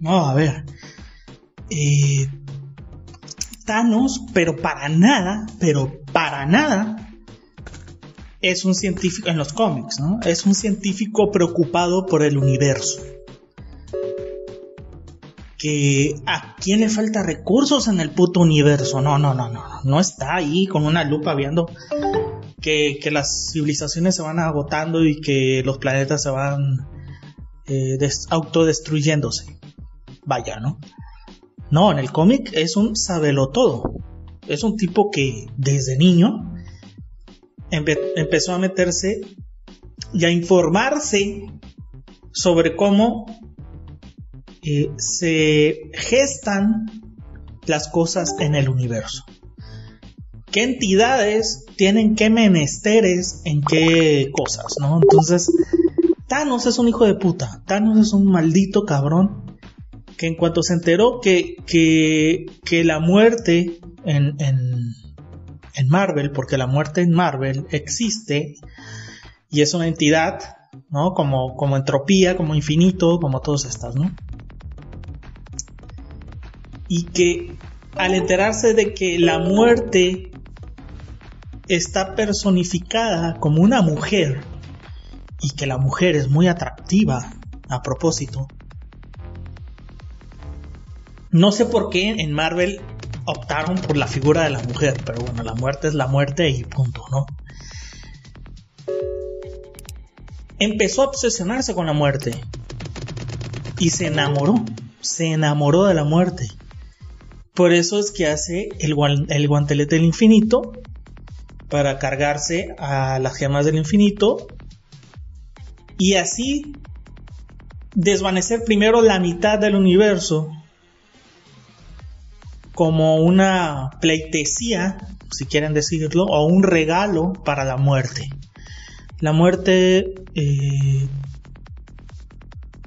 No, a ver. Eh, Thanos, pero para nada, pero para nada, es un científico en los cómics, ¿no? Es un científico preocupado por el universo. Que a quién le falta recursos en el puto universo. No, no, no, no. No está ahí con una lupa viendo que, las civilizaciones se van agotando y que los planetas se van eh, autodestruyéndose. Vaya, ¿no? No, en el cómic es un sabelo todo. Es un tipo que desde niño empezó a meterse y a informarse sobre cómo eh, se gestan las cosas en el universo. ¿Qué entidades tienen qué menesteres en qué cosas, no? Entonces, Thanos es un hijo de puta. Thanos es un maldito cabrón que en cuanto se enteró que, que, la muerte en, en, Marvel, porque la muerte en Marvel existe y es una entidad, ¿no? Como, como entropía, como infinito, como todas estas, ¿no? Y que al enterarse de que la muerte está personificada como una mujer y que la mujer es muy atractiva a propósito, no sé por qué en Marvel optaron por la figura de la mujer, pero bueno, la muerte es la muerte y punto, ¿no? Empezó a obsesionarse con la muerte y se enamoró, se enamoró de la muerte. Por eso es que hace el, el guantelete del infinito para cargarse a las gemas del infinito y así desvanecer primero la mitad del universo como una pleitesía, si quieren decirlo, o un regalo para la muerte. La muerte, eh,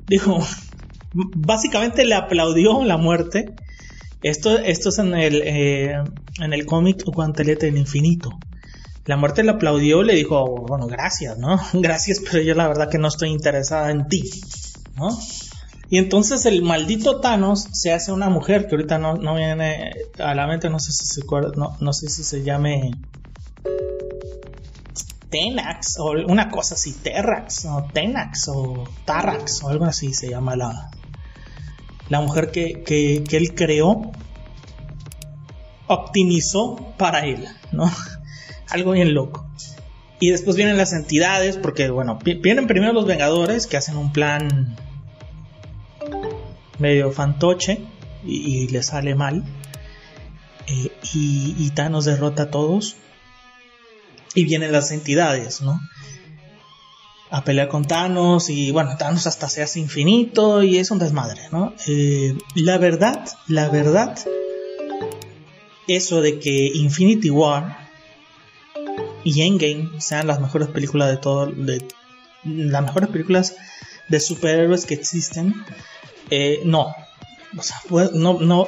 dijo, básicamente le aplaudió la muerte. Esto, esto es en el, eh, en el cómic Guantelete del Infinito. La muerte le aplaudió, le dijo, bueno, gracias, ¿no? Gracias, pero yo la verdad que no estoy interesada en ti, ¿no? Y entonces el maldito Thanos se hace una mujer que ahorita no, viene a la mente, no sé si se no, no sé si se llame Tenax o una cosa así, Terrax o Tenax o Tarrax o algo así se llama la, la mujer que, que, que él creó, optimizó para él, ¿no? algo bien loco. Y después vienen las entidades, porque bueno, vienen primero los Vengadores que hacen un plan medio fantoche y, le sale mal. Eh, y, Thanos derrota a todos. Y vienen las entidades, ¿no? A pelear con Thanos y bueno, Thanos hasta se hace infinito y es un desmadre, ¿no? Eh, la verdad, la verdad, eso de que Infinity War y Endgame sean las mejores películas de todo, de las mejores películas de superhéroes que existen, eh, no. O sea, no, no.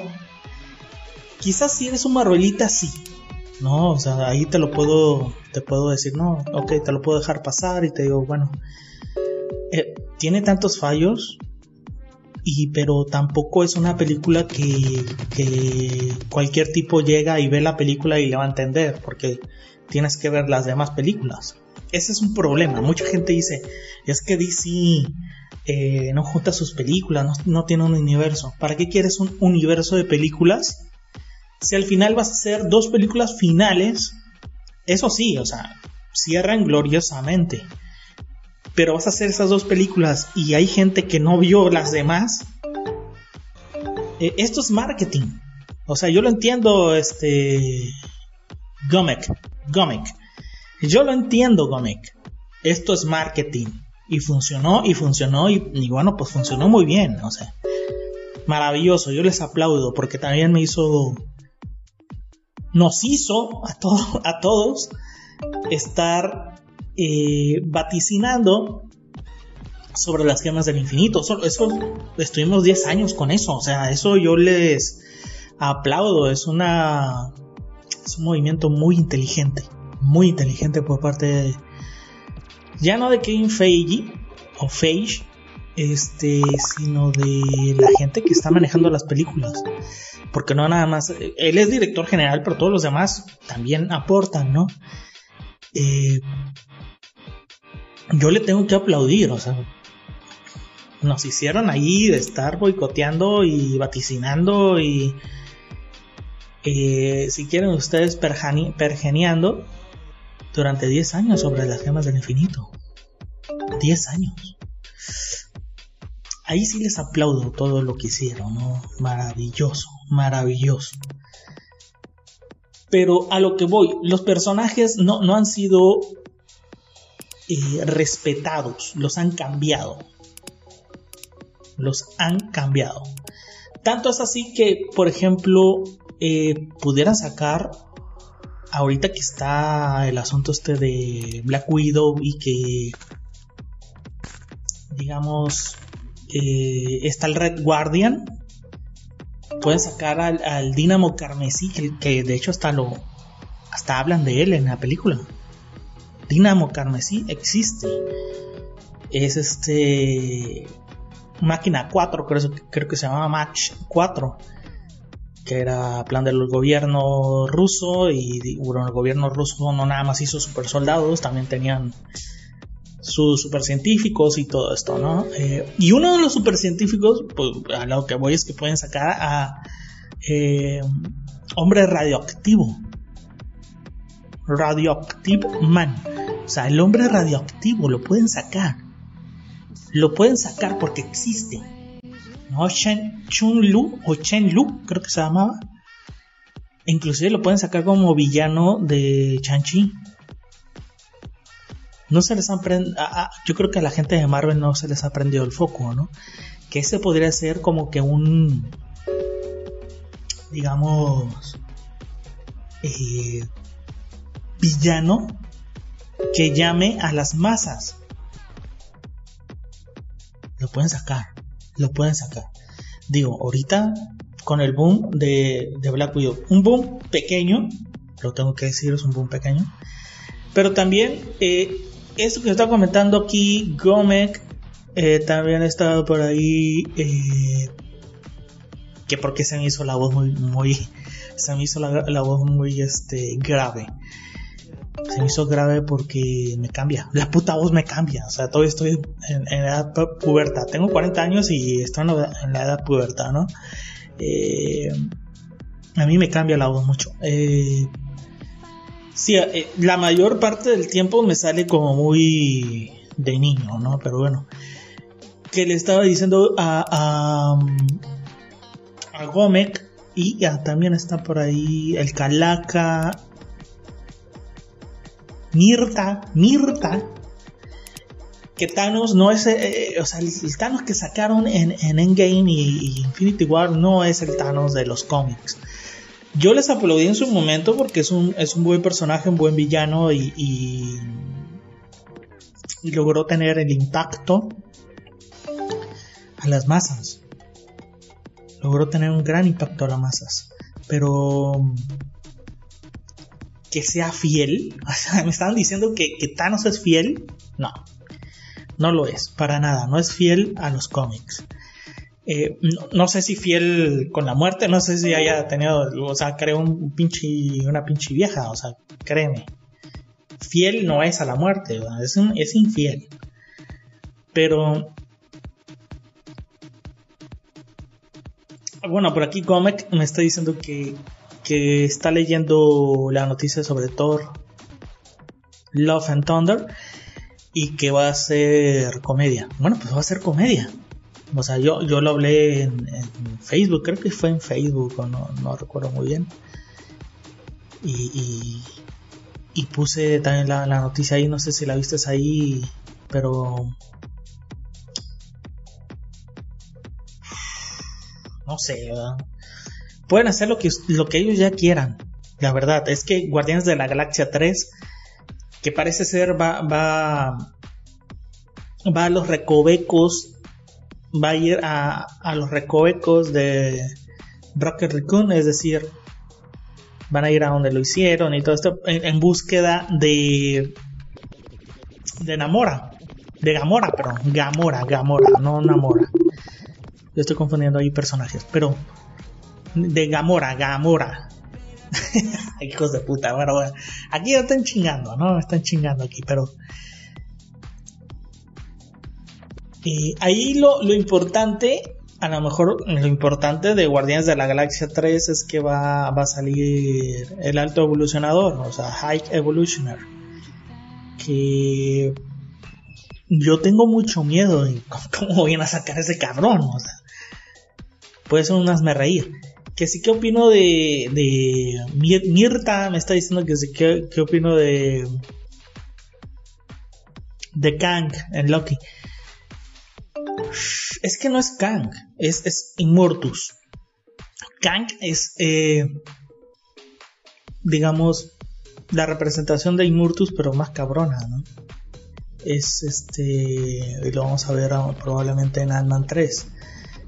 Quizás si eres un Marvelita, sí. No, o sea, ahí te lo puedo, te puedo decir, no, ok, te lo puedo dejar pasar y te digo, bueno, eh, tiene tantos fallos, y pero tampoco es una película que, que cualquier tipo llega y ve la película y le va a entender, porque tienes que ver las demás películas. Ese es un problema. Mucha gente dice, es que DC eh, no junta sus películas, no, tiene un universo. ¿Para qué quieres un universo de películas? Si al final vas a hacer dos películas finales, eso sí, o sea, cierran gloriosamente. Pero vas a hacer esas dos películas y hay gente que no vio las demás. Eh, esto es marketing. O sea, yo lo entiendo, este. Gomek. Gomek. Yo lo entiendo, Gomek. Esto es marketing. Y funcionó, y funcionó, y, bueno, pues funcionó muy bien. O sea, maravilloso. Yo les aplaudo porque también me hizo. Nos hizo a, a todos estar eh, vaticinando sobre las gemas del infinito. Eso, eso, estuvimos 10 años con eso. O sea, eso yo les aplaudo. Es una es un movimiento muy inteligente, muy inteligente por parte de, ya no de Kevin Feige o Feige, este, sino de la gente que está manejando las películas. Porque no nada más, él es director general, pero todos los demás también aportan, ¿no? Eh, yo le tengo que aplaudir, o sea, nos hicieron ahí de estar boicoteando y vaticinando y eh, si quieren ustedes pergeniando durante 10 años sobre las gemas del infinito. 10 años. Ahí sí les aplaudo todo lo que hicieron, ¿no? Maravilloso, maravilloso. Pero a lo que voy, los personajes no, no han sido eh, respetados, los han cambiado. Los han cambiado. Tanto es así que, por ejemplo, eh, pudieran sacar ahorita que está el asunto este de Black Widow y que digamos está el Red Guardian pueden sacar al, al Carmesí que, de hecho hasta lo hasta hablan de él en la película. Dinamo Carmesí existe. Es este máquina 4 creo, creo que se llama Match 4 que era plan del gobierno ruso y bueno, el gobierno ruso no nada más hizo super soldados, también tenían sus super científicos y todo esto, ¿no? Eh, y uno de los super científicos, pues a lo que voy es que pueden sacar a eh, hombre radioactivo. Radioactive Man. O sea, el hombre radioactivo lo pueden sacar. Lo pueden sacar porque existe. ¿No? Chun Lu o Chen Lu, creo que se llamaba. Inclusive lo pueden sacar como villano de Chanchi. No se les ha yo creo que a la gente de Marvel no se les ha prendido el foco, ¿no? Que ese podría ser como que un, digamos, eh, villano que llame a las masas. Lo pueden sacar lo pueden sacar. Digo, ahorita con el boom de, Black Widow, un boom pequeño, lo tengo que decir, es un boom pequeño, pero también eh, esto que está comentando aquí, Gomek, eh, también estaba por ahí, eh, que porque se me hizo la voz muy, muy, se me hizo la, la voz muy, este, grave se me hizo grave porque me cambia. La puta voz me cambia. O sea, todavía estoy en, edad puberta. Tengo 40 años y estoy en la, edad puberta, ¿no? Eh, a mí me cambia la voz mucho. Eh, sí, eh, la mayor parte del tiempo me sale como muy de niño, ¿no? Pero bueno. Que le estaba diciendo a, a, a Gomek y también está por ahí el Calaca Mirta, Mirta, que Thanos no es, eh, o sea, el, Thanos que sacaron en, Endgame y, Infinity War no es el Thanos de los cómics. Yo les aplaudí en su momento porque es un, es un buen personaje, un buen villano y, y logró tener el impacto a las masas. Logró tener un gran impacto a las masas. Pero que sea fiel. O sea, me estaban diciendo que, Thanos es fiel. No, no lo es, para nada. No es fiel a los cómics. Eh, no, sé si fiel con la muerte, no sé si haya tenido, o sea, creo un pinche, una pinche vieja, o sea, créeme. Fiel no es a la muerte, es, es infiel. Pero bueno, por aquí Comic me está diciendo que que está leyendo la noticia sobre Thor Love and Thunder y que va a ser comedia. Bueno, pues va a ser comedia. O sea, yo, yo lo hablé en, Facebook, creo que fue en Facebook, o no, no recuerdo muy bien. Y, y, puse también la, noticia ahí, no sé si la viste ahí, pero... No sé, ¿verdad? Pueden hacer lo que, lo que ellos ya quieran. La verdad, es que Guardianes de la Galaxia 3, que parece ser va, va, va a los recovecos, va a ir a, a los recovecos de Rocket Raccoon, es decir, van a ir a donde lo hicieron y todo esto en, búsqueda de de Namora. De Gamora, perdón. Gamora, Gamora, no Namora. Yo estoy confundiendo ahí personajes, pero de Gamora, Gamora. Hijos de puta, bueno, bueno. Aquí ya están chingando, ¿no? Están chingando aquí, pero. Y ahí lo, lo importante, a lo mejor lo importante de Guardianes de la Galaxia 3 es que va, va a salir el alto evolucionador, o sea, High Evolutioner. Que yo tengo mucho miedo de cómo viene a sacar ese cabrón, o sea, puede ser un me reír que sí, ¿qué opino de, de Mirta? Me está diciendo que sí, ¿qué, qué opino de de Kang en Loki? Es que no es Kang, es, es Immortus. Kang es, eh, digamos, la representación de Immortus, pero más cabrona, ¿no? Es este, y lo vamos a ver probablemente en Ant-Man 3.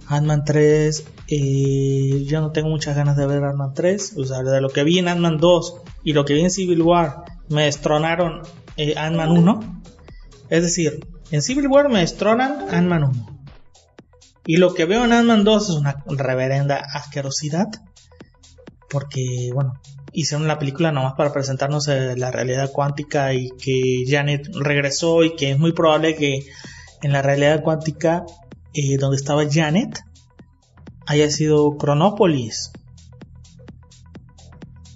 Ant-Man 3, eh, yo no tengo muchas ganas de ver Ant-Man 3. O sea, de lo que vi en Ant-Man 2 y lo que vi en Civil War, me destronaron eh, Ant-Man 1. Es decir, en Civil War me destronan Ant-Man 1. Y lo que veo en Ant-Man 2 es una reverenda asquerosidad. Porque, bueno, hicieron la película nomás para presentarnos eh, la realidad cuántica y que Janet regresó y que es muy probable que en la realidad cuántica eh, donde estaba Janet haya sido Cronópolis.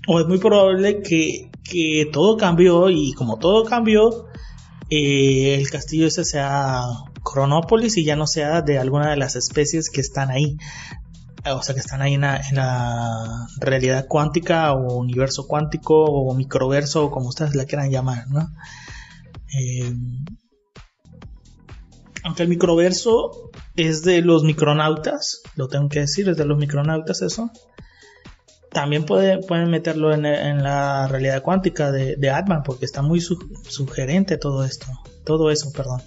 O es muy probable que, todo cambió y como todo cambió, eh, el castillo ese sea Cronópolis y ya no sea de alguna de las especies que están ahí. O sea, que están ahí en la, realidad cuántica o universo cuántico o microverso como ustedes la quieran llamar, ¿no? Eh, aunque el microverso es de los micronautas, lo tengo que decir, es de los micronautas eso. También puede, pueden meterlo en, la realidad cuántica de, de Atman, porque está muy sugerente todo esto, todo eso, perdón.